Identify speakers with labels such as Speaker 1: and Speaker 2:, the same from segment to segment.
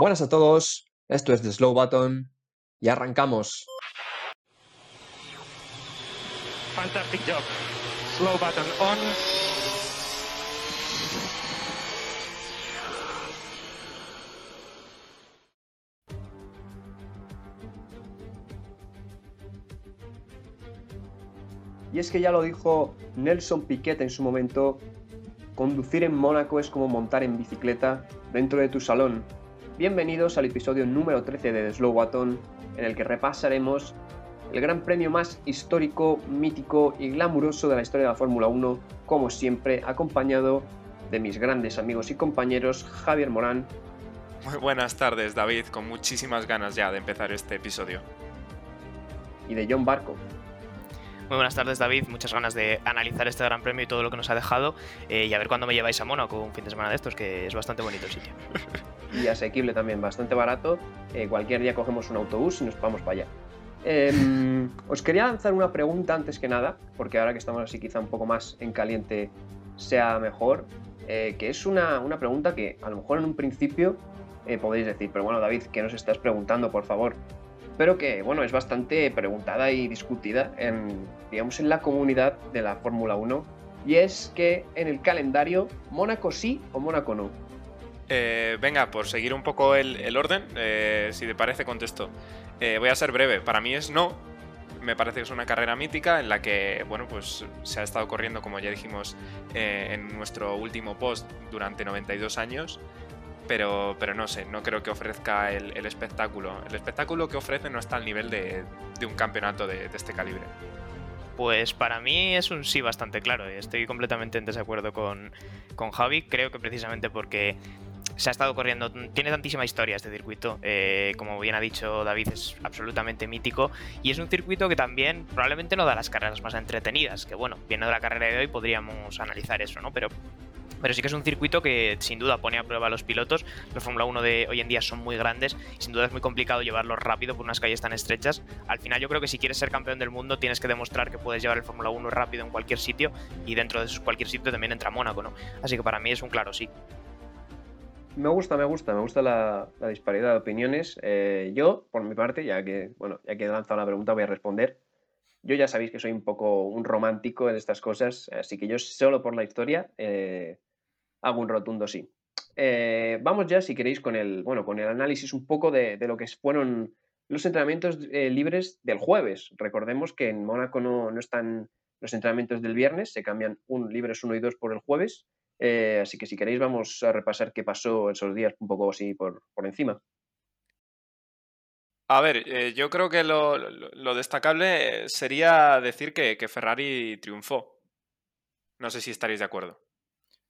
Speaker 1: Buenas a todos, esto es The Slow Button y arrancamos.
Speaker 2: Fantastic job. Slow button on.
Speaker 3: Y es que ya lo dijo Nelson Piquet en su momento, conducir en Mónaco es como montar en bicicleta dentro de tu salón. Bienvenidos al episodio número 13 de The Slow Button, en el que repasaremos el gran premio más histórico, mítico y glamuroso de la historia de la Fórmula 1, como siempre, acompañado de mis grandes amigos y compañeros Javier Morán
Speaker 4: Muy buenas tardes, David, con muchísimas ganas ya de empezar este episodio.
Speaker 3: y de John Barco.
Speaker 5: Muy buenas tardes, David. Muchas ganas de analizar este gran premio y todo lo que nos ha dejado. eh, y a ver cuándo me lleváis a Mónaco un fin de semana de estos, que es bastante bonito el sitio.
Speaker 3: y asequible también, bastante barato. Eh, cualquier día cogemos un autobús y nos vamos para allá. Em, os quería lanzar una pregunta antes que nada, porque ahora que estamos así quizá un poco más en caliente sea mejor, eh, que es una, una pregunta que a lo mejor en un principio eh, podéis decir, pero bueno David, ¿qué nos estás preguntando, por favor? Pero que, bueno, es bastante preguntada y discutida en, digamos, en la comunidad de la Fórmula 1, y es que en el calendario, ¿Mónaco sí o Mónaco no?
Speaker 4: Eh, venga, por seguir un poco el, orden, eh, si te parece, contesto. Eh, voy a ser breve. Para mí es no. Me parece que es una carrera mítica en la que, bueno, pues se ha estado corriendo, como ya dijimos eh, en nuestro último post, durante 92 años. Pero, pero no sé, no creo que ofrezca el, espectáculo. El espectáculo que ofrece no está al nivel de, de un campeonato de, de este calibre.
Speaker 5: Pues para mí es un sí bastante claro. Estoy completamente en desacuerdo con, con Javi. Creo que precisamente porque se ha estado corriendo, tiene tantísima historia este circuito, eh, como bien ha dicho David, es absolutamente mítico y es un circuito que también probablemente no da las carreras más entretenidas, que bueno, viendo la carrera de hoy podríamos analizar eso, ¿no? Pero, pero sí que es un circuito que sin duda pone a prueba a los pilotos, los Fórmula 1 de hoy en día son muy grandes sin duda es muy complicado llevarlos rápido por unas calles tan estrechas. Al final yo creo que si quieres ser campeón del mundo tienes que demostrar que puedes llevar el Fórmula 1 rápido en cualquier sitio y dentro de cualquier sitio también entra Mónaco, ¿no? Así que para mí es un claro sí.
Speaker 3: Me gusta, me gusta, me gusta la, disparidad de opiniones. Eh, yo, por mi parte, ya que, bueno, ya que he lanzado la pregunta, voy a responder. Yo ya sabéis que soy un poco un romántico en estas cosas, así que yo solo por la historia eh, hago un rotundo sí. Eh, vamos ya, si queréis, con el, bueno, con el análisis un poco de, lo que fueron los entrenamientos libres del jueves. Recordemos que en Mónaco no, no están los entrenamientos del viernes, se cambian un libres 1 y 2 por el jueves. Eh, así que si queréis vamos a repasar qué pasó esos días un poco así por, por encima.
Speaker 4: A ver, eh, yo creo que lo, destacable eh, sería decir que, que Ferrari triunfó. No sé si estaréis de acuerdo.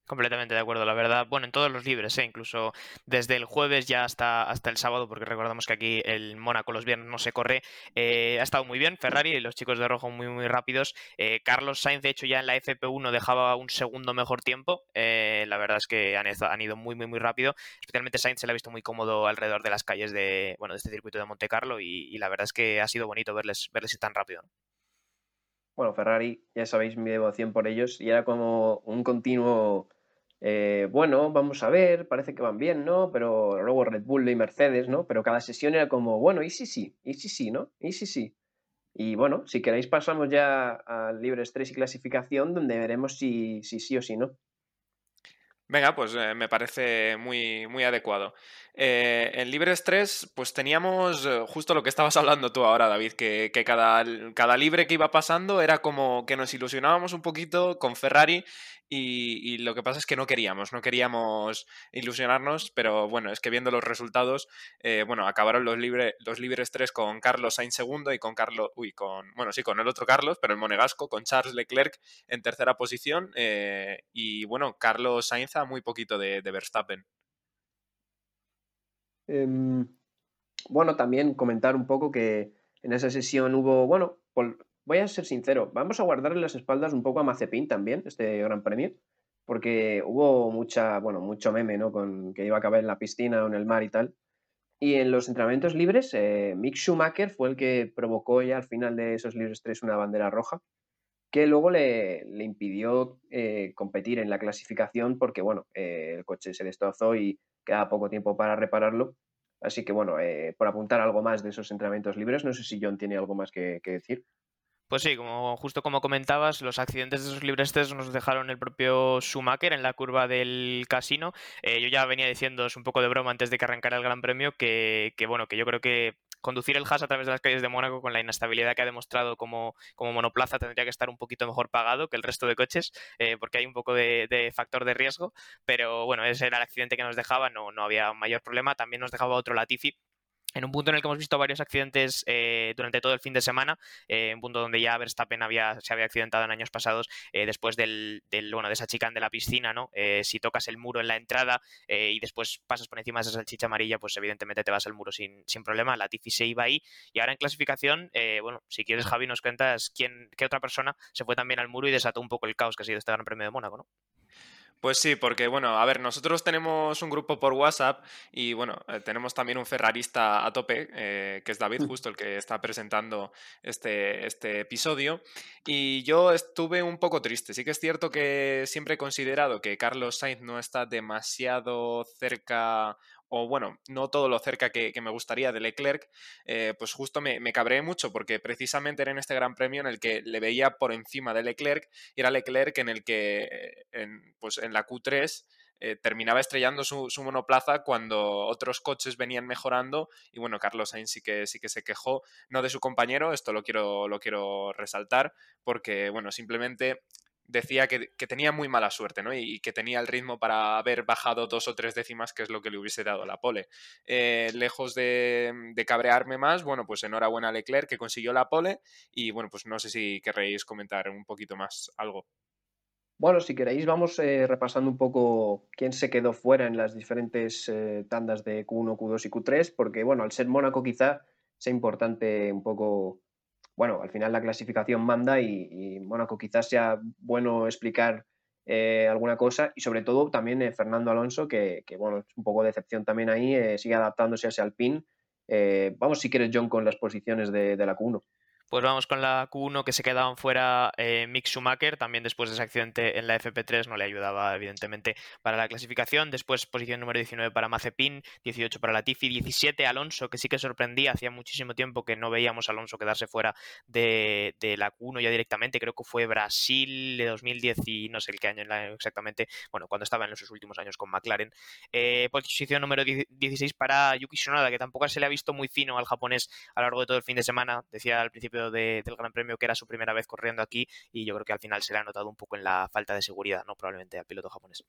Speaker 5: Completamente de acuerdo, la verdad. Bueno, en todos los libres, ¿eh? incluso desde el jueves ya hasta, hasta el sábado, porque recordamos que aquí el Mónaco los viernes no se corre. eh, ha estado muy bien Ferrari y los chicos de rojo muy, muy rápidos. Eh, Carlos Sainz, de hecho, ya en la FP1 dejaba un segundo mejor tiempo. Eh, la verdad es que han, ido muy, muy, muy rápido. Especialmente Sainz se le ha visto muy cómodo alrededor de las calles de, bueno, de este circuito de Monte Carlo y, la verdad es que ha sido bonito verles, verles tan rápido. ¿no?
Speaker 3: Bueno, Ferrari, ya sabéis mi devoción por ellos, y era como un continuo, eh, bueno, vamos a ver, parece que van bien, ¿no? Pero luego Red Bull y Mercedes, ¿no? Pero cada sesión era como, bueno, y sí, sí, y sí, sí, ¿no? Y sí, sí. Y bueno, si queréis pasamos ya al Libres 3 y clasificación, donde veremos si, si sí o si no.
Speaker 4: Venga, pues eh, me parece muy, muy adecuado. Eh, en Libres 3, pues teníamos eh, justo lo que estabas hablando tú ahora, David, que, que cada, cada libre que iba pasando era como que nos ilusionábamos un poquito con Ferrari y, lo que pasa es que no queríamos, no queríamos ilusionarnos, pero bueno, es que viendo los resultados, eh, bueno, acabaron los, libre, los Libres 3 con Carlos Sainz segundo y con Carlos, uy, con, bueno, sí, con el otro Carlos, pero el monegasco, con Charles Leclerc en tercera posición y bueno, Carlos Sainz a muy poquito de Verstappen.
Speaker 3: Em, bueno, también comentar un poco que en esa sesión hubo, bueno, por- voy a ser sincero, vamos a guardarle las espaldas un poco a Mazepin también, este gran premio, porque hubo mucha, bueno, mucho meme, ¿no? Con que iba a acabar en la piscina o en el mar y tal. Y en los entrenamientos libres, eh, Mick Schumacher fue el que provocó ya al final de esos libres 3 una bandera roja, que luego le, impidió eh, competir en la clasificación porque, bueno, eh, el coche se destrozó y quedaba poco tiempo para repararlo. Así que bueno, eh, por apuntar algo más de esos entrenamientos libres, no sé si John tiene algo más que, decir.
Speaker 5: Pues sí, como justo como comentabas, los accidentes de esos libres test nos dejaron el propio Schumacher en la curva del casino. Eh, yo ya venía diciendo, es un poco de broma antes de que arrancara el Gran Premio, que, que bueno, que yo creo que conducir el Haas a través de las calles de Mónaco con la inestabilidad que ha demostrado como, como monoplaza tendría que estar un poquito mejor pagado que el resto de coches, eh, porque hay un poco de, factor de riesgo, pero bueno, ese era el accidente que nos dejaba, no, no había mayor problema. También nos dejaba otro Latifi en un punto en el que hemos visto varios accidentes eh, durante todo el fin de semana, eh, un punto donde ya Verstappen había, se había accidentado en años pasados eh, después del, bueno, de esa chica de la piscina, ¿no? si tocas el muro en la entrada y después pasas por encima de esa salchicha amarilla, pues evidentemente te vas al muro sin, sin problema. La Tifi se iba ahí y ahora en clasificación, bueno, si quieres Javi nos cuentas quién, qué otra persona se fue también al muro y desató un poco el caos que ha sido este Gran Premio de Mónaco, ¿no?
Speaker 4: Pues sí, porque bueno, a ver, nosotros tenemos un grupo por WhatsApp y bueno, eh, tenemos también un ferrarista a tope, eh, que es David, justo el que está presentando este, este episodio. Y yo estuve un poco triste. Sí que es cierto que siempre he considerado que Carlos Sainz no está demasiado cerca o bueno, no todo lo cerca que, me gustaría de Leclerc, eh, pues justo me, cabré mucho porque precisamente era en este Gran Premio en el que le veía por encima de Leclerc y era Leclerc en el que en, pues en la Q3 eh, terminaba estrellando su, monoplaza cuando otros coches venían mejorando y bueno, Carlos Sainz sí que, sí que se quejó, no de su compañero, esto lo quiero, lo quiero resaltar, porque bueno, simplemente decía que, tenía muy mala suerte, ¿no? Y, que tenía el ritmo para haber bajado dos o tres décimas, que es lo que le hubiese dado la pole. Eh, lejos de, cabrearme más, bueno, pues enhorabuena a Leclerc que consiguió la pole y bueno, pues no sé si querréis comentar un poquito más algo.
Speaker 3: Bueno, si queréis, vamos eh, repasando un poco quién se quedó fuera en las diferentes eh, tandas de Q1, Q2 y Q3, porque bueno, al ser Mónaco quizá sea importante un poco bueno, al final la clasificación manda y, Mónaco quizás sea bueno explicar eh, alguna cosa y sobre todo también eh, Fernando Alonso, que, bueno, es un poco de decepción también ahí, eh, sigue adaptándose a ese Alpine. vamos si quieres, John, con las posiciones de, de la Q1.
Speaker 5: Pues vamos con la Q1 que se quedaban fuera eh, Mick Schumacher, también después de ese accidente en la FP3 no le ayudaba evidentemente para la clasificación. Después posición número 19 para Mazepin, 18 para Latifi, 17 Alonso, que sí que sorprendía, hacía muchísimo tiempo que no veíamos a Alonso quedarse fuera de, la Q1 ya directamente, creo que fue Brasil de 2010 y no sé el qué año exactamente, bueno, cuando estaba en los últimos años con McLaren. Eh, posición número 16 para Yuki Tsunoda, que tampoco se le ha visto muy fino al japonés a lo largo de todo el fin de semana, decía al principio del Gran Premio que era su primera vez corriendo aquí y yo creo que al final se le ha notado un poco en la falta de seguridad, ¿no? Probablemente al piloto japonés.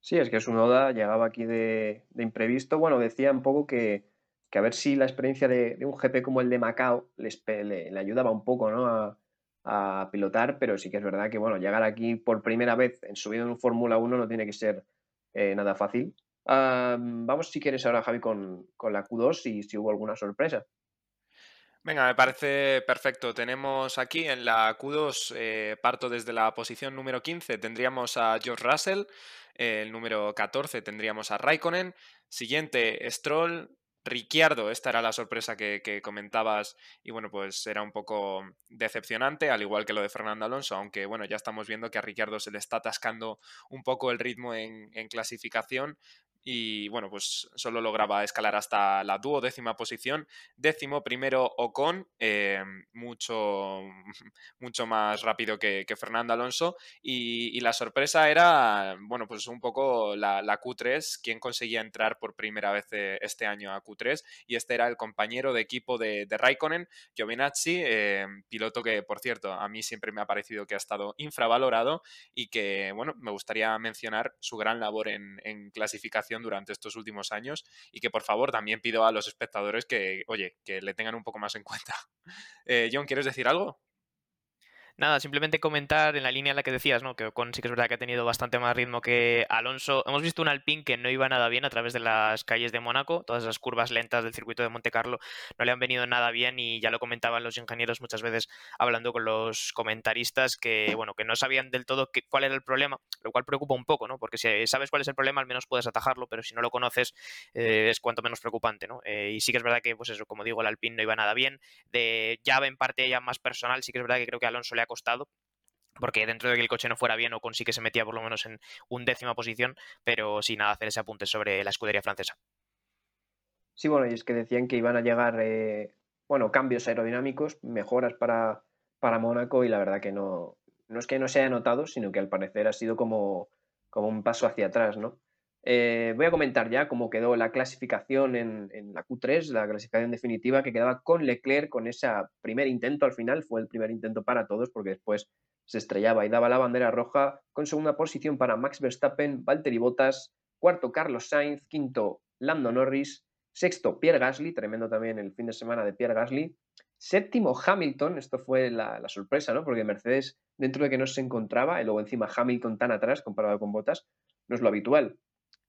Speaker 3: Sí, es que su noda llegaba aquí de, imprevisto. Bueno, decía un poco que, a ver si la experiencia de, un GP como el de Macao le, ayudaba un poco ¿no? a, pilotar, pero sí que es verdad que bueno, llegar aquí por primera vez en subido en un Fórmula 1 no tiene que ser eh, nada fácil. vamos si quieres ahora, Javi, con, con la Q2 y si hubo alguna sorpresa.
Speaker 4: Venga, me parece perfecto. Tenemos aquí en la Q2, eh, parto desde la posición número 15, tendríamos a George Russell, el número 14 tendríamos a Raikkonen, siguiente Stroll, Ricciardo, esta era la sorpresa que, comentabas y bueno, pues era un poco decepcionante, al igual que lo de Fernando Alonso, aunque bueno, ya estamos viendo que a Ricciardo se le está atascando un poco el ritmo en clasificación, y bueno, pues solo lograba escalar hasta la duodécima posición. Décimo primero Ocon, eh, mucho, mucho más rápido que, Fernando Alonso. Y, la sorpresa era, bueno, pues un poco la, Q3, quien conseguía entrar por primera vez eh, este año a Q3. Y este era el compañero de equipo de, Raikkonen, Giovinazzi, eh, piloto que, por cierto, a mí siempre me ha parecido que ha estado infravalorado y que, bueno, me gustaría mencionar su gran labor en clasificación durante estos últimos años y que por favor también pido a los espectadores que, oye, que le tengan un poco más en cuenta. Eh, John, ¿quieres decir algo?
Speaker 5: Nada, simplemente comentar en la línea en la que decías, ¿no? Que Ocon sí que es verdad que ha tenido bastante más ritmo que Alonso. Hemos visto un Alpine que no iba nada bien a través de las calles de Mónaco. Todas esas curvas lentas del circuito de Monte Carlo no le han venido nada bien y ya lo comentaban los ingenieros muchas veces hablando con los comentaristas que, bueno, que no sabían del todo cuál era el problema, lo cual preocupa un poco, ¿no? Porque si sabes cuál es el problema, al menos puedes atajarlo, pero si no lo conoces, eh, es cuanto menos preocupante, ¿no? Eh, y sí que es verdad que, pues eso, como digo, el Alpine no iba nada bien. De llave en parte ya más personal, sí que es verdad que creo que Alonso le ha costado porque dentro de que el coche no fuera bien, o sí que se metía por lo menos en un décima posición, pero sin nada hacer ese apunte sobre la escudería francesa.
Speaker 3: Sí, bueno, y es que decían que iban a llegar, eh, bueno, cambios aerodinámicos, mejoras para, para Mónaco y la verdad que no, no es que no se haya notado, sino que al parecer ha sido como, como un paso hacia atrás, ¿no? Eh, voy a comentar ya cómo quedó la clasificación en, en, la Q3, la clasificación definitiva, que quedaba con Leclerc con ese primer intento al final, fue el primer intento para todos, porque después se estrellaba y daba la bandera roja, con segunda posición para Max Verstappen, Valtteri Bottas, cuarto Carlos Sainz, quinto Lando Norris, sexto Pierre Gasly, tremendo también el fin de semana de Pierre Gasly, séptimo Hamilton, esto fue la, la sorpresa, ¿no? Porque Mercedes, dentro de que no se encontraba, y luego encima Hamilton tan atrás comparado con Bottas, no es lo habitual.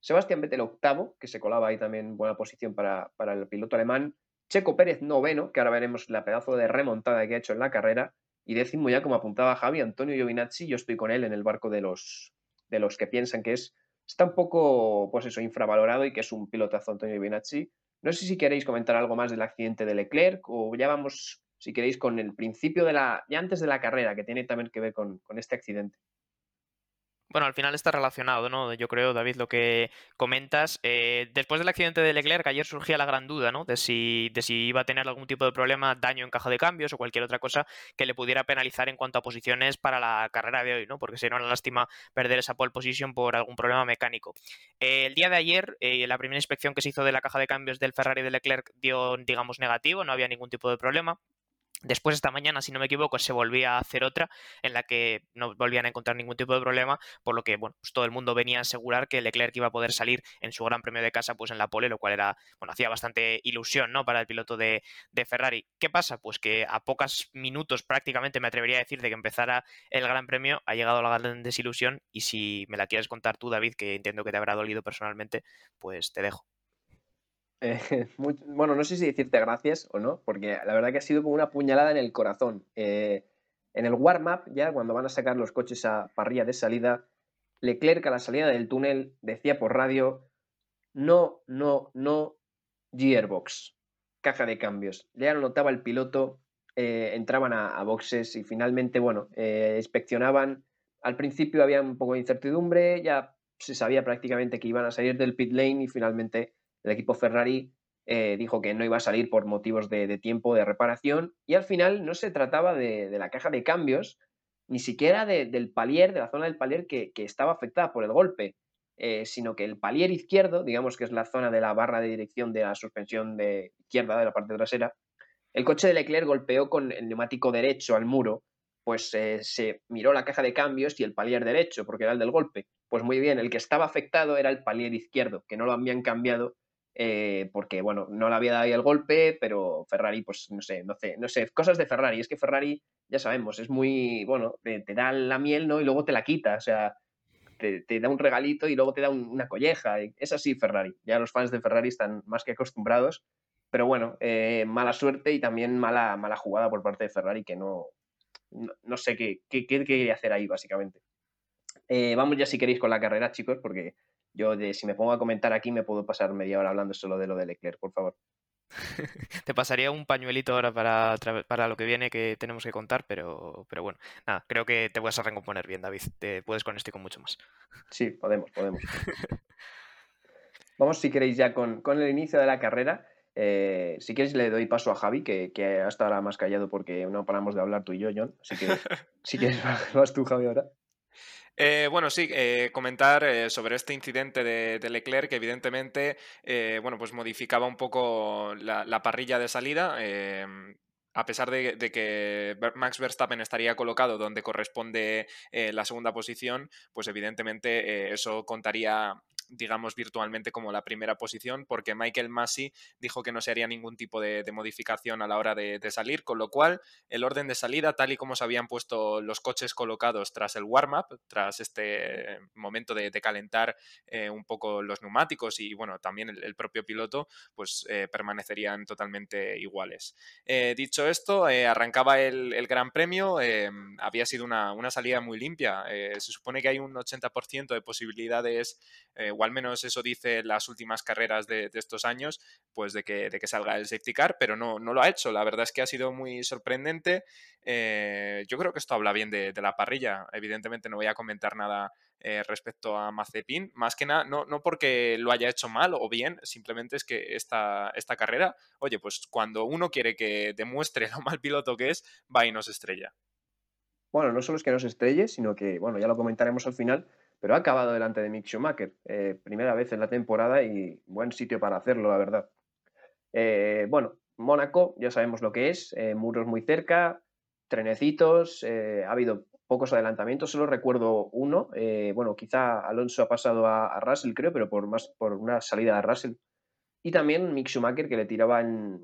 Speaker 3: Sebastián Vettel octavo, que se colaba ahí también buena posición para, para, el piloto alemán. Checo Pérez noveno, que ahora veremos la pedazo de remontada que ha hecho en la carrera. Y décimo ya, como apuntaba Javi, Antonio Giovinazzi, yo estoy con él en el barco de los, de los que piensan que es está un poco, pues eso, infravalorado y que es un pilotazo Antonio Giovinazzi. No sé si queréis comentar algo más del accidente de Leclerc o ya vamos, si queréis, con el principio de la, ya antes de la carrera, que tiene también que ver con, con este accidente.
Speaker 5: Bueno, al final está relacionado, ¿no? Yo creo, David, lo que comentas. Eh, después del accidente de Leclerc, ayer surgía la gran duda, ¿no? De si, de si iba a tener algún tipo de problema, daño en caja de cambios o cualquier otra cosa que le pudiera penalizar en cuanto a posiciones para la carrera de hoy, ¿no? Porque sería una lástima perder esa pole position por algún problema mecánico. Eh, el día de ayer, eh, la primera inspección que se hizo de la caja de cambios del Ferrari de Leclerc dio, digamos, negativo, no había ningún tipo de problema. Después esta mañana, si no me equivoco, se volvía a hacer otra en la que no volvían a encontrar ningún tipo de problema, por lo que bueno, pues todo el mundo venía a asegurar que Leclerc iba a poder salir en su gran premio de casa pues en la pole, lo cual era, bueno, hacía bastante ilusión, ¿no? Para el piloto de, de Ferrari. ¿Qué pasa? Pues que a pocos minutos prácticamente me atrevería a decir de que empezara el gran premio, ha llegado la gran desilusión y si me la quieres contar tú, David, que entiendo que te habrá dolido personalmente, pues te dejo.
Speaker 3: Eh, bueno, no sé si decirte gracias o no, porque la verdad que ha sido como una puñalada en el corazón. Eh, en el warm-up, ya cuando van a sacar los coches a parrilla de salida, Leclerc a la salida del túnel decía por radio, no, no, no, gearbox, caja de cambios. Ya lo notaba el piloto, eh, entraban a, a, boxes y finalmente, bueno, inspeccionaban. Al principio había un poco de incertidumbre, ya se sabía prácticamente que iban a salir del pit lane y finalmente el equipo Ferrari eh, dijo que no iba a salir por motivos de, tiempo de reparación y al final no se trataba de, la caja de cambios, ni siquiera de, del palier, de la zona del palier que, que estaba afectada por el golpe, eh, sino que el palier izquierdo, digamos que es la zona de la barra de dirección de la suspensión de izquierda de la parte trasera, el coche de Leclerc golpeó con el neumático derecho al muro, pues eh, se miró la caja de cambios y el palier derecho, porque era el del golpe. Pues muy bien, el que estaba afectado era el palier izquierdo, que no lo habían cambiado eh, porque bueno, no le había dado ahí el golpe, pero Ferrari, pues no sé, no sé, no sé, cosas de Ferrari. Es que Ferrari, ya sabemos, es muy, bueno, te, te da la miel, ¿no? Y luego te la quita, o sea, te, da un regalito y luego te da un, una colleja. Es así Ferrari. Ya los fans de Ferrari están más que acostumbrados, pero bueno, eh, mala suerte y también mala, mala jugada por parte de Ferrari que no, no, sé qué, qué, qué, quería hacer ahí, básicamente. Eh, vamos ya si queréis con la carrera, chicos, porque yo, de, si me pongo a comentar aquí, me puedo pasar media hora hablando solo de lo de Leclerc, por favor.
Speaker 5: Te pasaría un pañuelito ahora para, para lo que viene que tenemos que contar, pero, pero bueno, nada, creo que te vas a recomponer bien, David. Te puedes con esto y con mucho más.
Speaker 3: Sí, podemos, podemos. Vamos, si queréis, ya con, con el inicio de la carrera. Eh, si quieres, le doy paso a Javi, que, que hasta ahora más callado porque no paramos de hablar tú y yo, John. Así que, si quieres, vas tú, Javi, ahora.
Speaker 4: Eh, bueno, sí, eh, comentar eh, sobre este incidente de, Leclerc, que evidentemente, eh, bueno, pues modificaba un poco la, la parrilla de salida. a pesar de, que Max Verstappen estaría colocado donde corresponde la segunda posición, pues evidentemente eso contaría digamos, virtualmente como la primera posición, porque Michael Massey dijo que no se haría ningún tipo de, de modificación a la hora de, de, salir, con lo cual el orden de salida, tal y como se habían puesto los coches colocados tras el warm-up, tras este momento de, de calentar eh, un poco los neumáticos y, bueno, también el, propio piloto, pues eh, permanecerían totalmente iguales. Eh, dicho esto, arrancaba el, el, Gran Premio, había sido una, una, salida muy limpia, se supone que hay un 80% de posibilidades al menos eso dice las últimas carreras de, estos años, pues de que, de que, salga el safety car, pero no, no lo ha hecho. La verdad es que ha sido muy sorprendente. Eh, yo creo que esto habla bien de, la parrilla. Evidentemente no voy a comentar nada eh, respecto a Mazepin, más que nada, no, no, porque lo haya hecho mal o bien, simplemente es que esta, esta carrera, oye, pues cuando uno quiere que demuestre lo mal piloto que es, va y nos estrella.
Speaker 3: Bueno, no solo es que nos estrelle, sino que, bueno, ya lo comentaremos al final, pero ha acabado delante de Mick Schumacher. Eh, primera vez en la temporada y buen sitio para hacerlo, la verdad. Eh, bueno, Mónaco, ya sabemos lo que es, eh, muros muy cerca, trenecitos, ha habido pocos adelantamientos, solo recuerdo uno. bueno, quizá Alonso ha pasado a, Russell, creo, pero por, más, por una salida de Russell. Y también Mick Schumacher, que le tiraba en,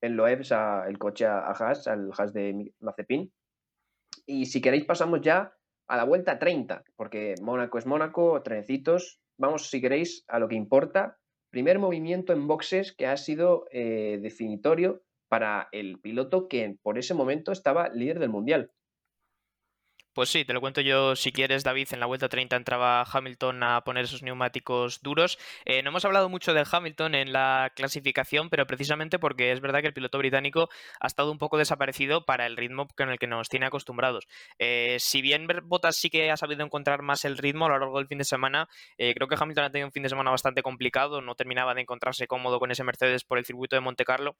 Speaker 3: en Loebs el coche a, a Haas, al Haas de Mazepin. Y si queréis pasamos ya a la vuelta 30, porque Mónaco es Mónaco, trenecitos. Vamos, si queréis, a lo que importa. Primer movimiento en boxes que ha sido eh, definitorio para el piloto que por ese momento estaba líder del mundial.
Speaker 5: Pues sí, te lo cuento yo si quieres, David. En la vuelta 30 entraba Hamilton a poner esos neumáticos duros. Eh, no hemos hablado mucho del Hamilton en la clasificación, pero precisamente porque es verdad que el piloto británico ha estado un poco desaparecido para el ritmo con el que nos tiene acostumbrados. Eh, si bien Bottas sí que ha sabido encontrar más el ritmo a lo largo del fin de semana, eh, creo que Hamilton ha tenido un fin de semana bastante complicado. No terminaba de encontrarse cómodo con ese Mercedes por el circuito de Monte Carlo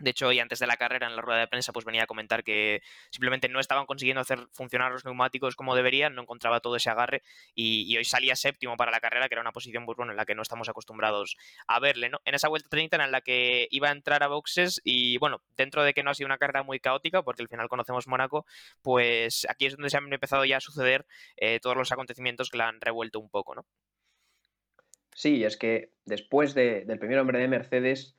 Speaker 5: de hecho, hoy antes de la carrera, en la rueda de prensa, pues venía a comentar que simplemente no estaban consiguiendo hacer funcionar los neumáticos como deberían, no encontraba todo ese agarre y, hoy salía séptimo para la carrera, que era una posición muy buena en la que no estamos acostumbrados a verle, ¿no? En esa vuelta 30 en la que iba a entrar a boxes y bueno, dentro de que no ha sido una carrera muy caótica, porque al final conocemos Mónaco, pues aquí es donde se han empezado ya a suceder eh, todos los acontecimientos que la han revuelto un poco, ¿no?
Speaker 3: Sí, es que después del primer hombre de Mercedes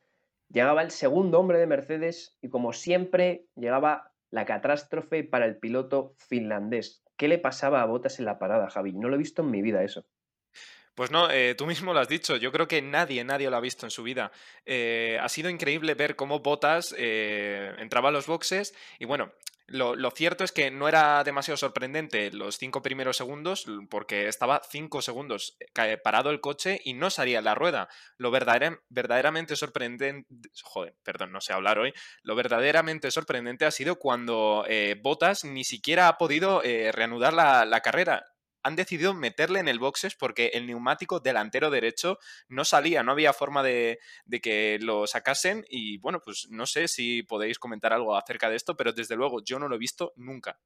Speaker 3: Llegaba el segundo hombre de Mercedes y como siempre llegaba la catástrofe para el piloto finlandés. ¿Qué le pasaba a Botas en la parada, Javi? No lo he visto en mi vida eso.
Speaker 4: Pues no, eh, tú mismo lo has dicho. Yo creo que nadie, nadie lo ha visto en su vida. Eh, ha sido increíble ver cómo Botas eh, entraba a los boxes y bueno, lo, cierto es que no era demasiado sorprendente los cinco primeros segundos, porque estaba cinco segundos eh, parado el coche y no salía la rueda. Lo verdaderamente sorprendente, joder, perdón, no sé hablar hoy, lo verdaderamente sorprendente ha sido cuando eh, Botas ni siquiera ha podido eh, reanudar la, la carrera han decidido meterle en el boxes porque el neumático delantero derecho no salía, no había forma de, que lo sacasen y bueno, pues no sé si podéis comentar algo acerca de esto, pero desde luego yo no lo he visto nunca.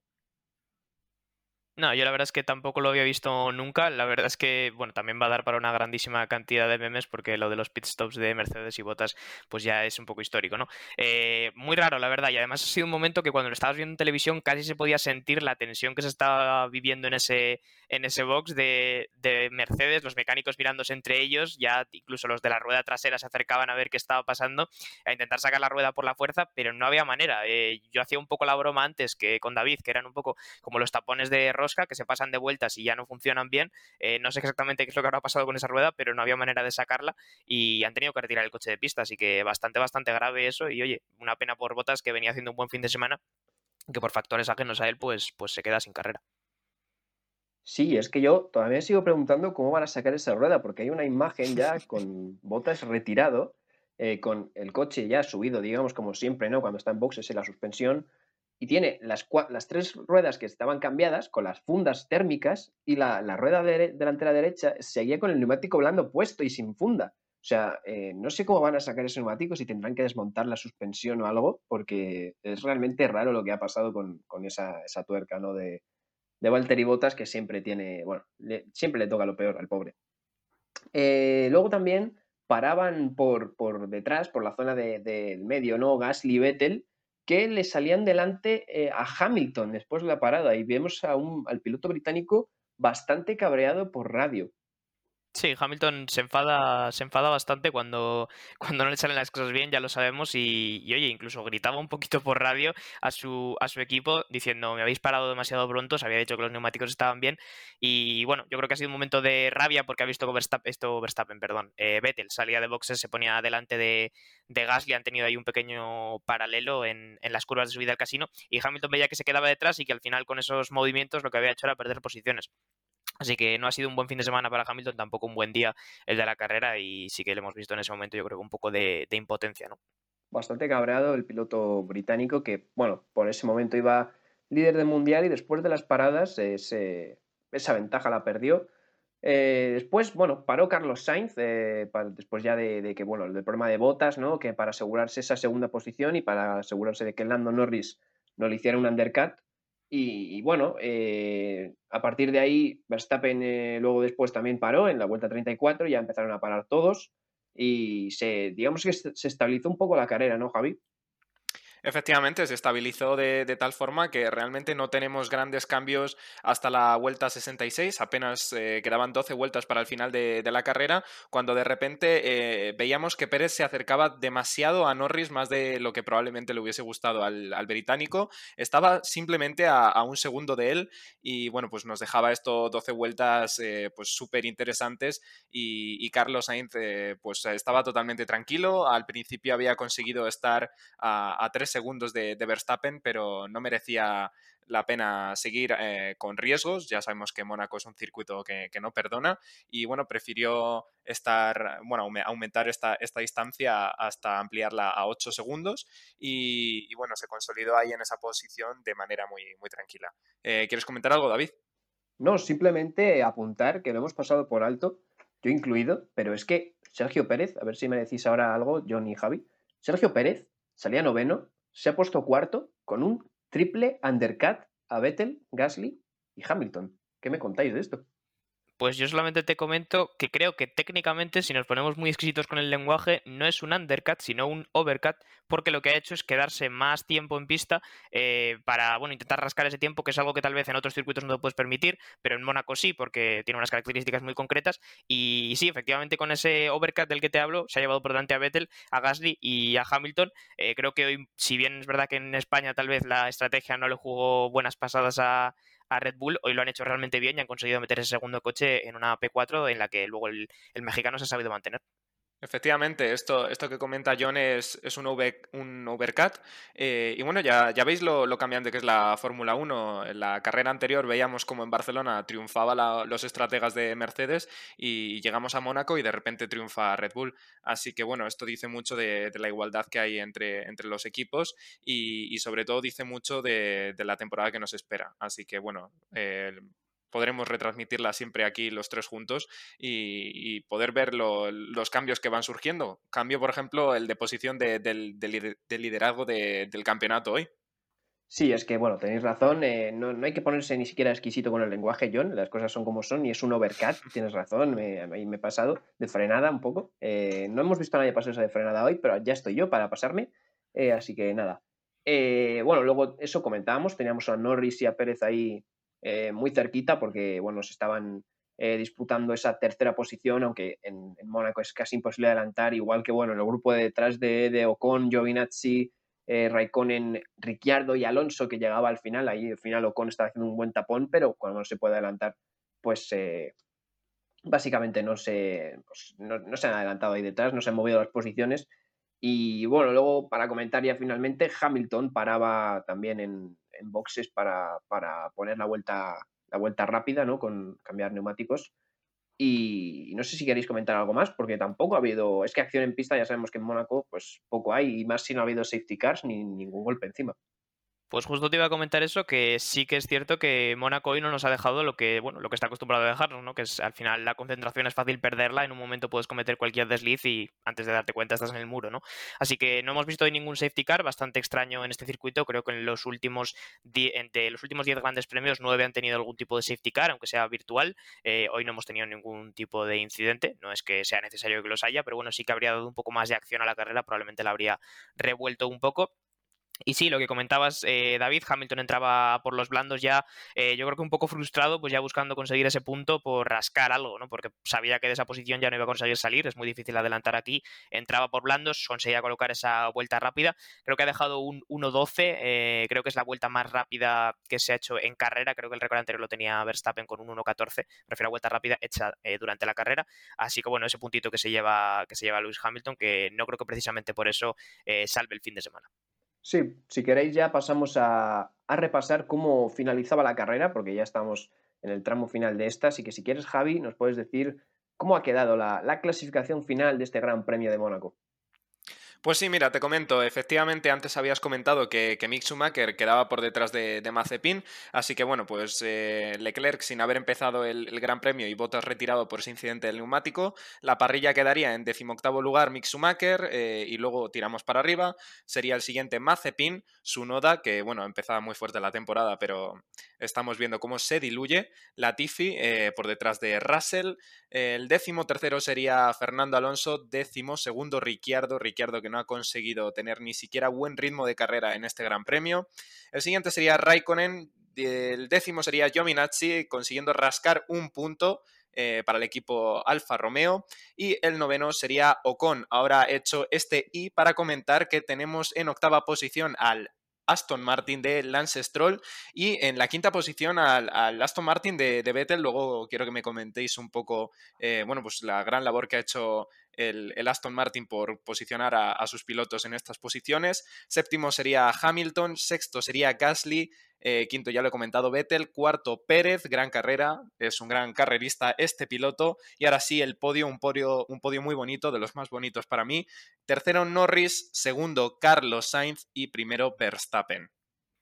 Speaker 5: No, yo la verdad es que tampoco lo había visto nunca. La verdad es que, bueno, también va a dar para una grandísima cantidad de memes porque lo de los pit stops de Mercedes y Botas, pues ya es un poco histórico, ¿no? Eh, muy raro, la verdad. Y además ha sido un momento que cuando lo estabas viendo en televisión casi se podía sentir la tensión que se estaba viviendo en ese, en ese box de, Mercedes, los mecánicos mirándose entre ellos, ya incluso los de la rueda trasera se acercaban a ver qué estaba pasando, a intentar sacar la rueda por la fuerza, pero no había manera. Eh, yo hacía un poco la broma antes que con David, que eran un poco como los tapones de que se pasan de vueltas y ya no funcionan bien. Eh, no sé exactamente qué es lo que habrá pasado con esa rueda, pero no había manera de sacarla y han tenido que retirar el coche de pista, así que bastante, bastante grave eso. Y oye, una pena por Botas que venía haciendo un buen fin de semana, que por factores ajenos a él, pues, pues se queda sin carrera.
Speaker 3: Sí, es que yo todavía sigo preguntando cómo van a sacar esa rueda, porque hay una imagen ya con Botas retirado, eh, con el coche ya subido, digamos, como siempre, ¿no? Cuando está en boxes en la suspensión, y tiene las, tres ruedas que estaban cambiadas con las fundas térmicas y la, rueda delantera derecha seguía con el neumático blando puesto y sin funda. O sea, eh, no sé cómo van a sacar ese neumático, si tendrán que desmontar la suspensión o algo, porque es realmente raro lo que ha pasado con, esa, tuerca ¿no? de, de Valtteri Bottas, que siempre tiene, bueno, siempre le toca lo peor al pobre. Eh, luego también paraban por, detrás, por la zona del de, medio, ¿no? Gasly y Vettel, que le salían delante eh, a Hamilton después de la parada y vemos a un, al piloto británico bastante cabreado por radio.
Speaker 5: Sí, Hamilton se enfada, se enfada bastante cuando, cuando no le salen las cosas bien, ya lo sabemos, y, oye, incluso gritaba un poquito por radio a su, a su equipo diciendo me habéis parado demasiado pronto, se había dicho que los neumáticos estaban bien, y bueno, yo creo que ha sido un momento de rabia porque ha visto que esto Verstappen, perdón, eh, Vettel salía de boxes, se ponía delante de, de Gasly, han tenido ahí un pequeño paralelo en, en las curvas de subida al casino, y Hamilton veía que se quedaba detrás y que al final con esos movimientos lo que había hecho era perder posiciones. Así que no ha sido un buen fin de semana para Hamilton, tampoco un buen día el de la carrera y sí que le hemos visto en ese momento yo creo un poco de, impotencia, ¿no?
Speaker 3: Bastante cabreado el piloto británico que, bueno, por ese momento iba líder del mundial y después de las paradas esa ventaja la perdió. Eh, después, bueno, paró Carlos Sainz, eh, después ya de, que, bueno, el problema de botas, ¿no? Que para asegurarse esa segunda posición y para asegurarse de que Lando Norris no le hiciera un undercut, y, bueno, eh, a partir de ahí, Verstappen eh, luego después también paró en la vuelta 34, ya empezaron a parar todos y se, digamos que se estabilizó un poco la carrera, ¿no, Javi?
Speaker 4: Efectivamente, se estabilizó de, tal forma que realmente no tenemos grandes cambios hasta la vuelta 66, apenas eh, quedaban 12 vueltas para el final de, la carrera, cuando de repente eh, veíamos que Pérez se acercaba demasiado a Norris, más de lo que probablemente le hubiese gustado al, británico, estaba simplemente a, un segundo de él y bueno, pues nos dejaba esto 12 vueltas eh, pues súper interesantes y, Carlos Sainz pues estaba totalmente tranquilo, al principio había conseguido estar a, a tres segundos de, Verstappen, pero no merecía la pena seguir eh, con riesgos. Ya sabemos que Mónaco es un circuito que, no perdona y bueno, prefirió estar, bueno, aumentar esta, esta distancia hasta ampliarla a 8 segundos y, bueno, se consolidó ahí en esa posición de manera muy, muy tranquila. Eh, ¿Quieres comentar algo, David?
Speaker 3: No, simplemente apuntar que lo hemos pasado por alto, yo incluido, pero es que Sergio Pérez, a ver si me decís ahora algo, John y Javi, Sergio Pérez salía noveno se ha puesto cuarto con un triple undercut a Vettel, Gasly y Hamilton. ¿Qué me contáis de esto?
Speaker 5: Pues yo solamente te comento que creo que técnicamente, si nos ponemos muy exquisitos con el lenguaje, no es un undercut, sino un overcut, porque lo que ha hecho es quedarse más tiempo en pista eh, para bueno, intentar rascar ese tiempo, que es algo que tal vez en otros circuitos no te puedes permitir, pero en Mónaco sí, porque tiene unas características muy concretas. Y, sí, efectivamente, con ese overcut del que te hablo, se ha llevado por delante a Vettel, a Gasly y a Hamilton. Eh, creo que hoy, si bien es verdad que en España tal vez la estrategia no le jugó buenas pasadas a a Red Bull, hoy lo han hecho realmente bien y han conseguido meter ese segundo coche en una P4 en la que luego el, mexicano se ha sabido mantener.
Speaker 4: Efectivamente, esto, esto que comenta John es, es un, un overcut. Eh, y bueno, ya, ya veis lo, cambiante que es la Fórmula 1. En la carrera anterior veíamos como en Barcelona triunfaba los estrategas de Mercedes y llegamos a Mónaco y de repente triunfa Red Bull. Así que bueno, esto dice mucho de, la igualdad que hay entre, entre los equipos y, sobre todo dice mucho de, la temporada que nos espera. Así que bueno, podremos retransmitirla siempre aquí los tres juntos y, poder ver los cambios que van surgiendo. Cambio, por ejemplo, el de posición del, liderazgo del campeonato hoy.
Speaker 3: Sí, es que, bueno, tenéis razón, eh, no, hay que ponerse ni siquiera exquisito con el lenguaje, John, las cosas son como son y es un overcut, tienes razón, me, me, he pasado de frenada un poco. Eh, no hemos visto a nadie pasarse de frenada hoy, pero ya estoy yo para pasarme, eh, así que nada. bueno, luego eso comentábamos, teníamos a Norris y a Pérez ahí eh, muy cerquita porque bueno, se estaban eh, disputando esa tercera posición, aunque en, Mónaco es casi imposible adelantar, igual que bueno, el grupo de detrás de, de Ocon, Giovinazzi, eh, Raikkonen, Ricciardo y Alonso que llegaba al final, ahí al final Ocon estaba haciendo un buen tapón, pero cuando no se puede adelantar, pues básicamente no se, pues, no se han adelantado ahí detrás, no se han movido las posiciones. Y bueno, luego para comentar ya finalmente, Hamilton paraba también en, en boxes para, para, poner la vuelta, la vuelta rápida, ¿no? Con cambiar neumáticos. Y, no sé si queréis comentar algo más, porque tampoco ha habido. Es que acción en pista ya sabemos que en Mónaco, pues poco hay, y más si no ha habido safety cars ni ningún golpe encima.
Speaker 5: Pues justo te iba a comentar eso, que sí que es cierto que Mónaco hoy no nos ha dejado lo que, bueno, lo que está acostumbrado a dejarnos, ¿no? Que es al final la concentración es fácil perderla, en un momento puedes cometer cualquier desliz y antes de darte cuenta estás en el muro, ¿no? Así que no hemos visto hoy ningún safety car, bastante extraño en este circuito. Creo que en los últimos entre los últimos 10 grandes premios, 9 han tenido algún tipo de safety car, aunque sea virtual. Eh, hoy no hemos tenido ningún tipo de incidente. No es que sea necesario que los haya, pero bueno, sí que habría dado un poco más de acción a la carrera, probablemente la habría revuelto un poco. Y sí, lo que comentabas, eh, David, Hamilton entraba por los blandos ya, eh, yo creo que un poco frustrado, pues ya buscando conseguir ese punto por rascar algo, ¿no? Porque sabía que de esa posición ya no iba a conseguir salir, es muy difícil adelantar aquí, entraba por blandos, conseguía colocar esa vuelta rápida, creo que ha dejado un 1.12, eh, creo que es la vuelta más rápida que se ha hecho en carrera, creo que el récord anterior lo tenía Verstappen con un 1.14, prefiero vuelta rápida hecha durante la carrera, así que bueno, ese puntito que se lleva, que se lleva Lewis Hamilton, que no creo que precisamente por eso salve el fin de semana.
Speaker 3: Sí, si queréis ya pasamos a, repasar cómo finalizaba la carrera, porque ya estamos en el tramo final de esta. Así que si quieres, Javi, nos puedes decir cómo ha quedado la, la clasificación final de este Gran Premio de Mónaco.
Speaker 4: Pues sí, mira, te comento, efectivamente antes habías comentado que, que Mick Schumacher quedaba por detrás de, de Mazepin, así que bueno, pues eh, Leclerc sin haber empezado el, Gran Premio y Bottas retirado por ese incidente del neumático, la parrilla quedaría en decimoctavo lugar Mick Schumacher eh, y luego tiramos para arriba, sería el siguiente Mazepin, Sunoda, que bueno, empezaba muy fuerte la temporada, pero estamos viendo cómo se diluye, Latifi eh, por detrás de Russell, el décimo tercero sería Fernando Alonso, décimo segundo Ricciardo, Ricciardo que no ha conseguido tener ni siquiera buen ritmo de carrera en este Gran Premio. El siguiente sería Raikkonen, el décimo sería Giovinazzi consiguiendo rascar un punto eh, para el equipo Alfa Romeo. Y el noveno sería Ocon. Ahora he hecho este I para comentar que tenemos en octava posición al Aston Martin de Lance Stroll y en la quinta posición al, Aston Martin de, de, Vettel. Luego quiero que me comentéis un poco, eh, bueno, pues la gran labor que ha hecho el, Aston Martin por posicionar a, sus pilotos en estas posiciones. Séptimo sería Hamilton, sexto sería Gasly, eh, quinto ya lo he comentado Vettel, cuarto Pérez, gran carrera, es un gran carrerista este piloto. Y ahora sí, el podio, un podio, un podio muy bonito, de los más bonitos para mí. Tercero Norris, segundo Carlos Sainz y primero Verstappen.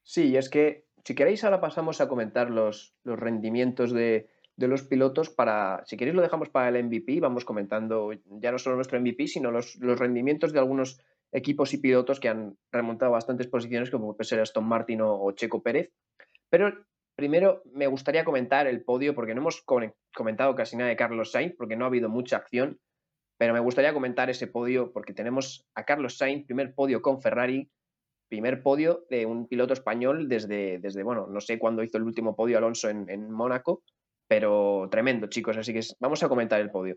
Speaker 3: Sí, es que si queréis ahora pasamos a comentar los, los rendimientos de, de los pilotos para, si queréis lo dejamos para el MVP, vamos comentando ya no solo nuestro MVP, sino los, los rendimientos de algunos equipos y pilotos que han remontado bastantes posiciones, como puede ser Aston Martin o, Checo Pérez. Pero primero me gustaría comentar el podio, porque no hemos comentado casi nada de Carlos Sainz, porque no ha habido mucha acción, pero me gustaría comentar ese podio porque tenemos a Carlos Sainz, primer podio con Ferrari, primer podio de un piloto español desde, desde bueno, no sé cuándo hizo el último podio Alonso en, en Mónaco, pero tremendo, chicos. Así que vamos a comentar el podio.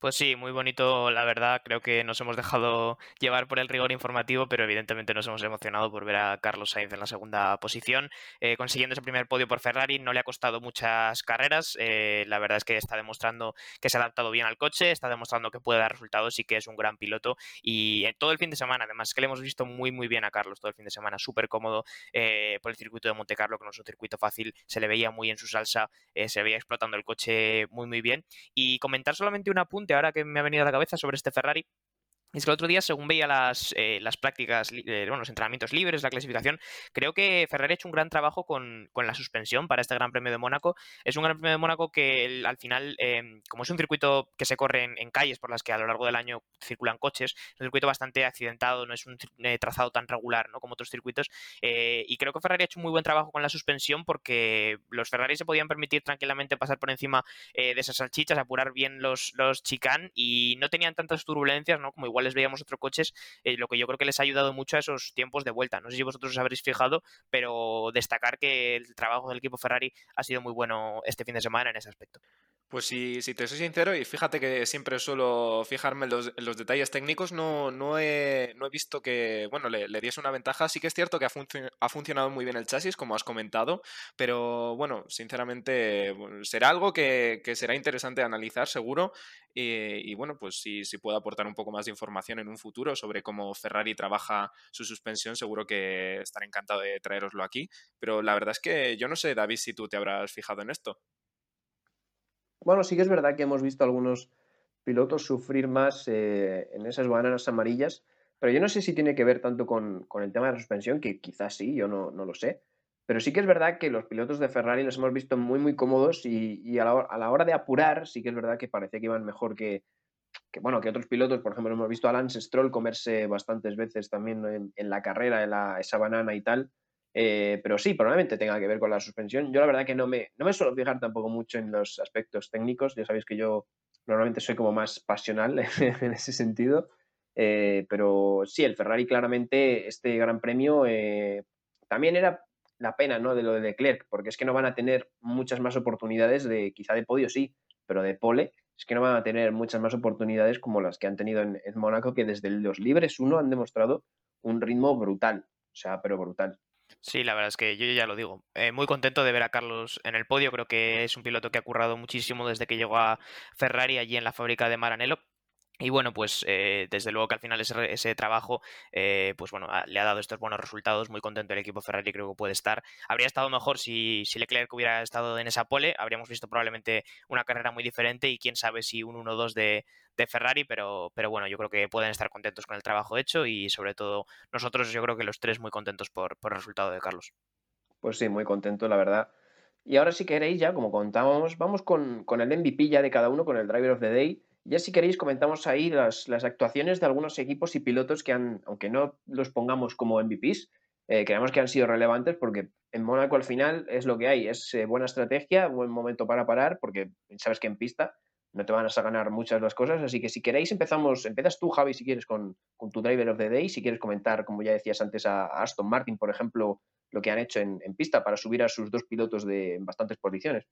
Speaker 5: Pues sí, muy bonito, la verdad. Creo que nos hemos dejado llevar por el rigor informativo, pero evidentemente nos hemos emocionado por ver a Carlos Sainz en la segunda posición, eh, consiguiendo ese primer podio por Ferrari. No le ha costado muchas carreras. Eh, la verdad es que está demostrando que se ha adaptado bien al coche, está demostrando que puede dar resultados y que es un gran piloto. Y en todo el fin de semana, además, que le hemos visto muy, muy bien a Carlos todo el fin de semana, súper cómodo eh, por el circuito de Monte Carlo, que no es un circuito fácil. Se le veía muy en su salsa, se veía explotando el coche muy, muy bien. Y comentar solamente un apunte ahora que me ha venido a la cabeza sobre este Ferrari es que el otro día, según veía las, eh, las prácticas, eh, bueno, los entrenamientos libres, la clasificación, creo que Ferrari ha hecho un gran trabajo con, la suspensión para este Gran Premio de Mónaco. Es un Gran Premio de Mónaco que al final, em, como es un circuito que se corre en, calles por las que a lo largo del año circulan coches, es un circuito bastante accidentado, no es un eh, trazado tan regular ¿no? como otros circuitos. y creo que Ferrari ha hecho un muy buen trabajo con la suspensión porque los Ferrari se podían permitir tranquilamente pasar por encima de esas salchichas, apurar bien los, los chicán y no tenían tantas turbulencias, ¿no? Como igual les veíamos otros coches, eh, lo que yo creo que les ha ayudado mucho a esos tiempos de vuelta. No sé si vosotros os habréis fijado, pero destacar que el trabajo del equipo Ferrari ha sido muy bueno este fin de semana en ese aspecto.
Speaker 4: Pues si, si, te soy sincero, y fíjate que siempre suelo fijarme en los, detalles técnicos, no, no, he, no, he, visto que, bueno, le, le, diese una ventaja. Sí que es cierto que ha, ha, funcionado muy bien el chasis, como has comentado, pero bueno, sinceramente será algo que, será interesante analizar, seguro. Y, bueno, pues si, si puedo aportar un poco más de información en un futuro sobre cómo Ferrari trabaja su suspensión, seguro que estaré encantado de traeroslo aquí. Pero la verdad es que yo no sé, David, si tú te habrás fijado en esto.
Speaker 3: Bueno, sí que es verdad que hemos visto algunos pilotos sufrir más eh, en esas bananas amarillas, pero yo no sé si tiene que ver tanto con, el tema de la suspensión, que quizás sí, yo no, lo sé. Pero sí que es verdad que los pilotos de Ferrari los hemos visto muy, muy cómodos y, a, la, hora de apurar, sí que es verdad que parece que iban mejor que, bueno, que otros pilotos. Por ejemplo, hemos visto a Lance Stroll comerse bastantes veces también en, la carrera, en la, esa banana y tal. Eh, pero sí, probablemente tenga que ver con la suspensión. Yo la verdad que no me, no me suelo fijar tampoco mucho en los aspectos técnicos. Ya sabéis que yo normalmente soy como más pasional en ese sentido. Eh, pero sí, el Ferrari claramente, este gran premio eh, también era la pena ¿no? de lo de Leclerc, porque es que no van a tener muchas más oportunidades de, quizá de podio sí, pero de pole, es que no van a tener muchas más oportunidades como las que han tenido en, en Mónaco, que desde los libres uno han demostrado un ritmo brutal, o sea, pero brutal.
Speaker 5: Sí, la verdad es que yo ya lo digo. Eh, muy contento de ver a Carlos en el podio. Creo que es un piloto que ha currado muchísimo desde que llegó a Ferrari allí en la fábrica de Maranello Y bueno, pues eh, desde luego que al final ese, ese trabajo, eh, pues bueno, le ha dado estos buenos resultados. Muy contento el equipo Ferrari, creo que puede estar. Habría estado mejor si, si Leclerc hubiera estado en esa pole. Habríamos visto probablemente una carrera muy diferente y quién sabe si un 1-2 de, de, Ferrari, pero, pero bueno, yo creo que pueden estar contentos con el trabajo hecho y sobre todo nosotros, yo creo que los tres muy contentos por, por el resultado de Carlos.
Speaker 3: Pues sí, muy contento, la verdad. Y ahora si queréis ya, como contábamos, vamos con, con el MVP ya de cada uno, con el Driver of the Day. Ya si queréis comentamos ahí las, actuaciones de algunos equipos y pilotos que han, aunque no los pongamos como MVPs, eh, creemos que han sido relevantes porque en Mónaco al final es lo que hay, es eh, buena estrategia, buen momento para parar, porque sabes que en pista no te van a ganar muchas las cosas, así que si queréis empezamos, empiezas tú Javi si quieres con, tu Driver of the Day, si quieres comentar, como ya decías antes, a, Aston Martin, por ejemplo, lo que han hecho en, en pista para subir a sus dos pilotos de en bastantes posiciones.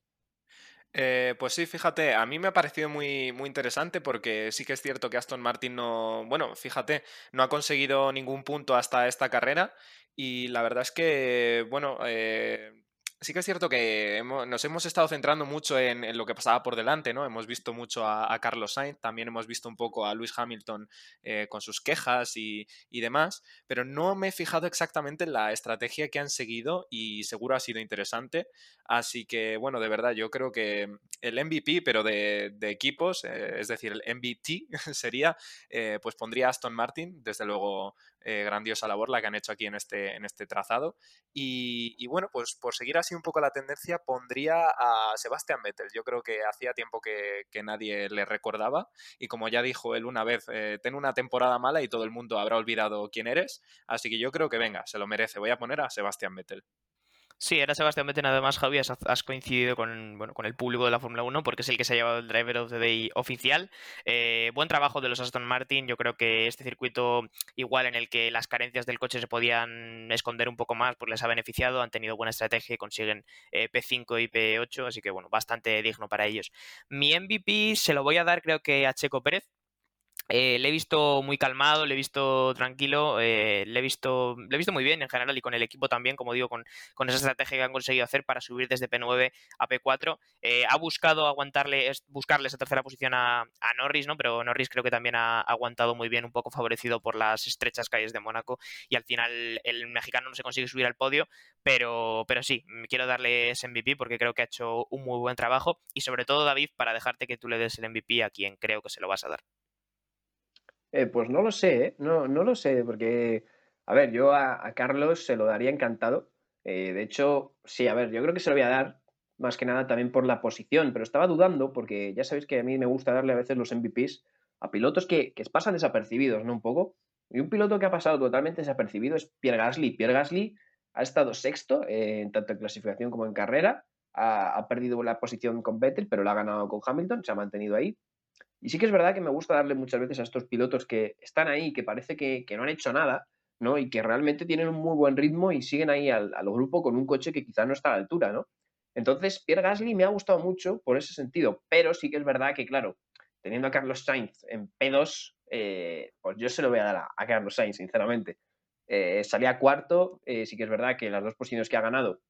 Speaker 4: Eh, pues sí, fíjate, a mí me ha parecido muy, muy interesante porque sí que es cierto que Aston Martin no, bueno, fíjate, no ha conseguido ningún punto hasta esta carrera y la verdad es que, bueno, eh, sí que es cierto que nos hemos estado centrando mucho en, lo que pasaba por delante, ¿no? Hemos visto mucho a, Carlos Sainz, también hemos visto un poco a Lewis Hamilton eh, con sus quejas y, y, demás, pero no me he fijado exactamente en la estrategia que han seguido y seguro ha sido interesante. Así que, bueno, de verdad, yo creo que el MVP, pero de, de equipos, eh, es decir, el MVT sería, eh, pues pondría Aston Martin, desde luego grandiosa labor la que han hecho aquí en este, en este trazado. Y, y, bueno, pues por seguir así un poco la tendencia, pondría a Sebastian Vettel. Yo creo que hacía tiempo que, que nadie le recordaba y como ya dijo él una vez, eh, ten una temporada mala y todo el mundo habrá olvidado quién eres. Así que yo creo que venga, se lo merece. Voy a poner a Sebastian Vettel.
Speaker 5: Sí, era Sebastián Vettel, además, Javi, has, coincidido con, bueno, con el público de la Fórmula 1 porque es el que se ha llevado el Driver of the Day oficial. Eh, buen trabajo de los Aston Martin, yo creo que este circuito igual en el que las carencias del coche se podían esconder un poco más, pues les ha beneficiado, han tenido buena estrategia y consiguen eh, P5 y P8, así que bueno, bastante digno para ellos. Mi MVP se lo voy a dar creo que a Checo Pérez, eh, le he visto muy calmado, le he visto tranquilo, eh, le, he visto, muy bien en general y con el equipo también, como digo, con, esa estrategia que han conseguido hacer para subir desde P9 a P4. Eh, ha buscado aguantarle, buscarle esa tercera posición a, a, Norris, ¿no? pero Norris creo que también ha aguantado muy bien, un poco favorecido por las estrechas calles de Mónaco y al final el mexicano no se consigue subir al podio, pero, pero sí, quiero darle ese MVP porque creo que ha hecho un muy buen trabajo y sobre todo David, para dejarte que tú le des el MVP a quien creo que se lo vas a dar.
Speaker 3: Eh, pues no lo sé, ¿eh? no, no lo sé, porque, a ver, yo a, Carlos se lo daría encantado. Eh, de hecho, sí, a ver, yo creo que se lo voy a dar más que nada también por la posición, pero estaba dudando porque ya sabéis que a mí me gusta darle a veces los MVPs a pilotos que, que pasan desapercibidos, ¿no? Un poco. Y un piloto que ha pasado totalmente desapercibido es Pierre Gasly. Pierre Gasly ha estado sexto, eh, tanto en clasificación como en carrera. Ha, ha, perdido la posición con Vettel, pero la ha ganado con Hamilton, se ha mantenido ahí. Y sí que es verdad que me gusta darle muchas veces a estos pilotos que están ahí, que parece que, que no han hecho nada, ¿no? Y que realmente tienen un muy buen ritmo y siguen ahí al, al, grupo con un coche que quizás no está a la altura, ¿no? Entonces, Pierre Gasly me ha gustado mucho por ese sentido, pero sí que es verdad que, claro, teniendo a Carlos Sainz en P2, eh, pues yo se lo voy a dar a, a Carlos Sainz, sinceramente. Eh, salía cuarto, eh, sí que es verdad que las dos posiciones que ha ganado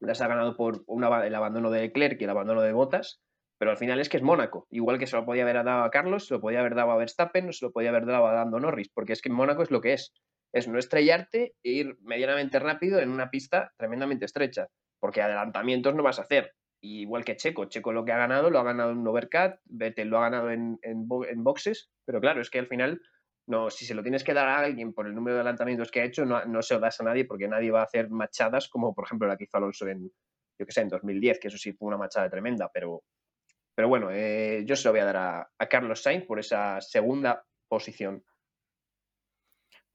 Speaker 3: las ha ganado por el abandono de Leclerc y el abandono de Bottas, pero al final es que es Mónaco. Igual que se lo podía haber dado a Carlos, se lo podía haber dado a Verstappen, se lo podía haber dado a Dando Norris, porque es que Mónaco es lo que es. Es no estrellarte e ir medianamente rápido en una pista tremendamente estrecha, porque adelantamientos no vas a hacer. Igual que Checo, Checo lo que ha ganado lo ha ganado en overcut, Vettel lo ha ganado en, en, en boxes, pero claro, es que al final no, si se lo tienes que dar a alguien por el número de adelantamientos que ha hecho, no, no se lo das a nadie porque nadie va a hacer machadas como por ejemplo la que hizo Alonso en, yo que sé, en 2010, que eso sí fue una machada tremenda, pero, pero bueno, eh, yo se lo voy a dar a, Carlos Sainz por esa segunda posición.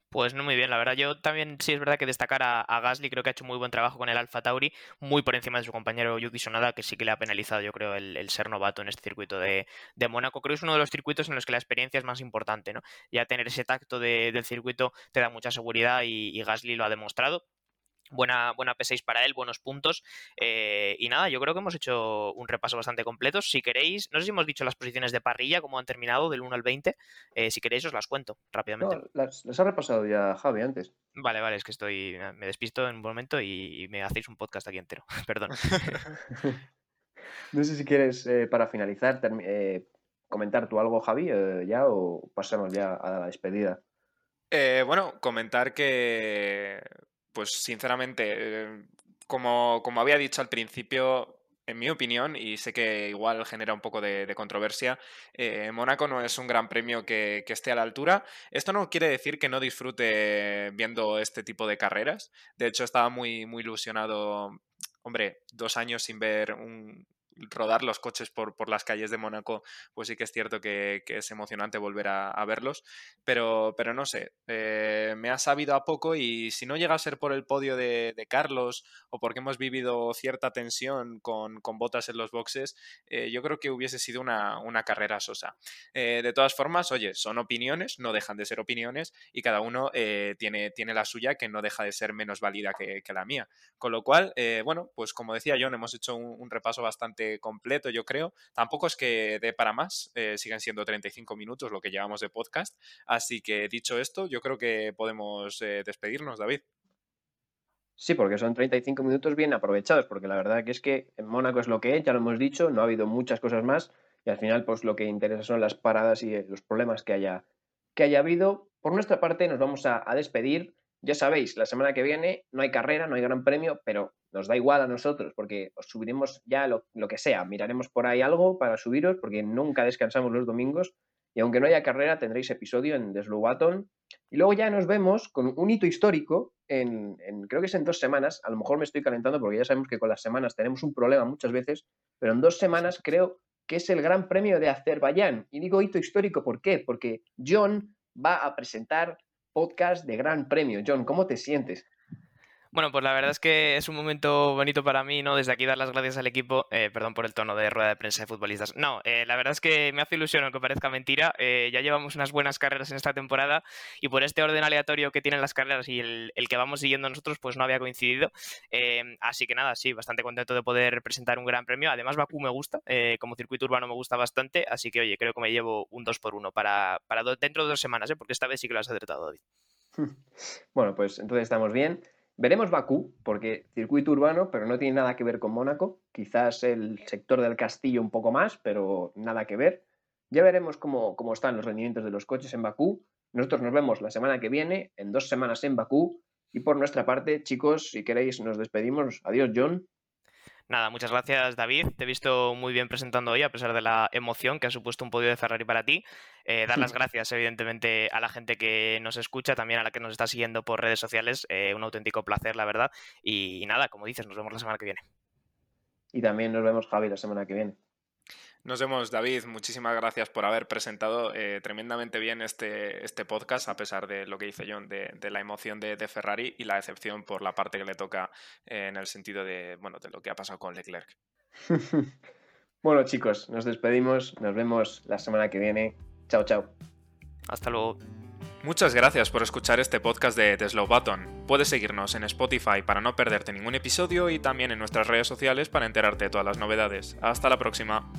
Speaker 5: Pues no muy bien, la verdad. Yo también sí es verdad que destacar a, Gasly, creo que ha hecho muy buen trabajo con el Alfa Tauri, muy por encima de su compañero Yuki Sonada, que sí que le ha penalizado, yo creo, el, ser novato en este circuito de, de, Mónaco. Creo que es uno de los circuitos en los que la experiencia es más importante, ¿no? Ya tener ese tacto de, del circuito te da mucha seguridad y Gasly lo ha demostrado buena, buena P6 para él, buenos puntos. Eh, y nada, yo creo que hemos hecho un repaso bastante completo. Si queréis, no sé si hemos dicho las posiciones de parrilla, cómo han terminado del 1 al 20. Eh, si queréis, os las cuento rápidamente.
Speaker 3: No, las, las, ha repasado ya Javi antes.
Speaker 5: Vale, vale, es que estoy. Me despisto en un momento y, y me hacéis un podcast aquí entero. Perdón.
Speaker 3: no sé si quieres, eh, para finalizar, comentar tú algo, Javi, eh, ya o pasamos ya a la despedida?
Speaker 4: Eh, bueno, comentar que, pues sinceramente, eh, como, como había dicho al principio, en mi opinión, y sé que igual genera un poco de, controversia, eh, Mónaco no es un gran premio que, esté a la altura. Esto no quiere decir que no disfrute viendo este tipo de carreras. De hecho, estaba muy, muy ilusionado, hombre, dos años sin ver un, rodar los coches por, por, las calles de Mónaco, pues sí que es cierto que, es emocionante volver a, verlos, pero, pero no sé, eh, me ha sabido a poco y si no llega a ser por el podio de, Carlos o porque hemos vivido cierta tensión con, botas en los boxes, eh, yo creo que hubiese sido una, carrera sosa. Eh, de todas formas, oye, son opiniones, no dejan de ser opiniones y cada uno tiene, tiene la suya que no deja de ser menos válida que, la mía. Con lo cual, bueno, pues como decía John, hemos hecho un repaso bastante completo, yo creo. Tampoco es que dé para más, eh, siguen siendo 35 minutos lo que llevamos de podcast. Así que dicho esto, yo creo que podemos eh, despedirnos, David.
Speaker 3: Sí, porque son 35 minutos bien aprovechados, porque la verdad que es que en Mónaco es lo que es, ya lo hemos dicho, no ha habido muchas cosas más y al final pues lo que interesa son las paradas y eh, los problemas que haya, que haya habido. Por nuestra parte nos vamos a despedir. Ya sabéis, la semana que viene no hay carrera, no hay gran premio, pero nos da igual a nosotros porque os subiremos ya lo, que sea. Miraremos por ahí algo para subiros porque nunca descansamos los domingos y aunque no haya carrera tendréis episodio en Slow Y luego ya nos vemos con un hito histórico en, creo que es en dos semanas. A lo mejor me estoy calentando porque ya sabemos que con las semanas tenemos un problema muchas veces, pero en dos semanas creo que es el Gran Premio de Azerbaiyán. Y digo hito histórico, ¿por qué? Porque John va a presentar podcast de Gran Premio. John, ¿cómo te sientes?
Speaker 5: Bueno, pues la verdad es que es un momento bonito para mí, ¿no? Desde aquí dar las gracias al equipo, eh, perdón por el tono de rueda de prensa de futbolistas. No, eh, la verdad es que me hace ilusión, aunque parezca mentira, eh, ya llevamos unas buenas carreras en esta temporada y por este orden aleatorio que tienen las carreras y el, que vamos siguiendo nosotros, pues no había coincidido. así que nada, sí, bastante contento de poder presentar un gran premio. Además, Bakú me gusta, como circuito urbano me gusta bastante, así que oye, creo que me llevo un 2 por 1 para, para dentro de dos semanas, porque esta vez sí que lo has acertado, David.
Speaker 3: Bueno, pues entonces estamos bien. Veremos Bakú, porque circuito urbano, pero no tiene nada que ver con Mónaco. Quizás el sector del castillo un poco más, pero nada que ver. Ya veremos cómo, cómo están los rendimientos de los coches en Bakú. Nosotros nos vemos la semana que viene, en dos semanas en Bakú. Y por nuestra parte, chicos, si queréis, nos despedimos. Adiós, John.
Speaker 5: Nada, muchas gracias David. Te he visto muy bien presentando hoy, a pesar de la emoción que ha supuesto un podio de Ferrari para ti. Eh, dar las gracias, evidentemente, a la gente que nos escucha, también a la que nos está siguiendo por redes sociales. Eh, un auténtico placer, la verdad. y nada, como dices, nos vemos la semana que viene.
Speaker 3: Y también nos vemos, Javi, la semana que viene.
Speaker 4: Nos vemos, David. Muchísimas gracias por haber presentado eh, tremendamente bien este, este podcast, a pesar de lo que dice John, de, la emoción de, Ferrari y la decepción por la parte que le toca eh, en el sentido de, bueno, de lo que ha pasado con Leclerc.
Speaker 3: bueno, chicos, nos despedimos. Nos vemos la semana que viene. Chao, chao.
Speaker 5: Hasta luego.
Speaker 4: Muchas gracias por escuchar este podcast de The Slow Button. Puedes seguirnos en Spotify para no perderte ningún episodio y también en nuestras redes sociales para enterarte de todas las novedades. Hasta la próxima.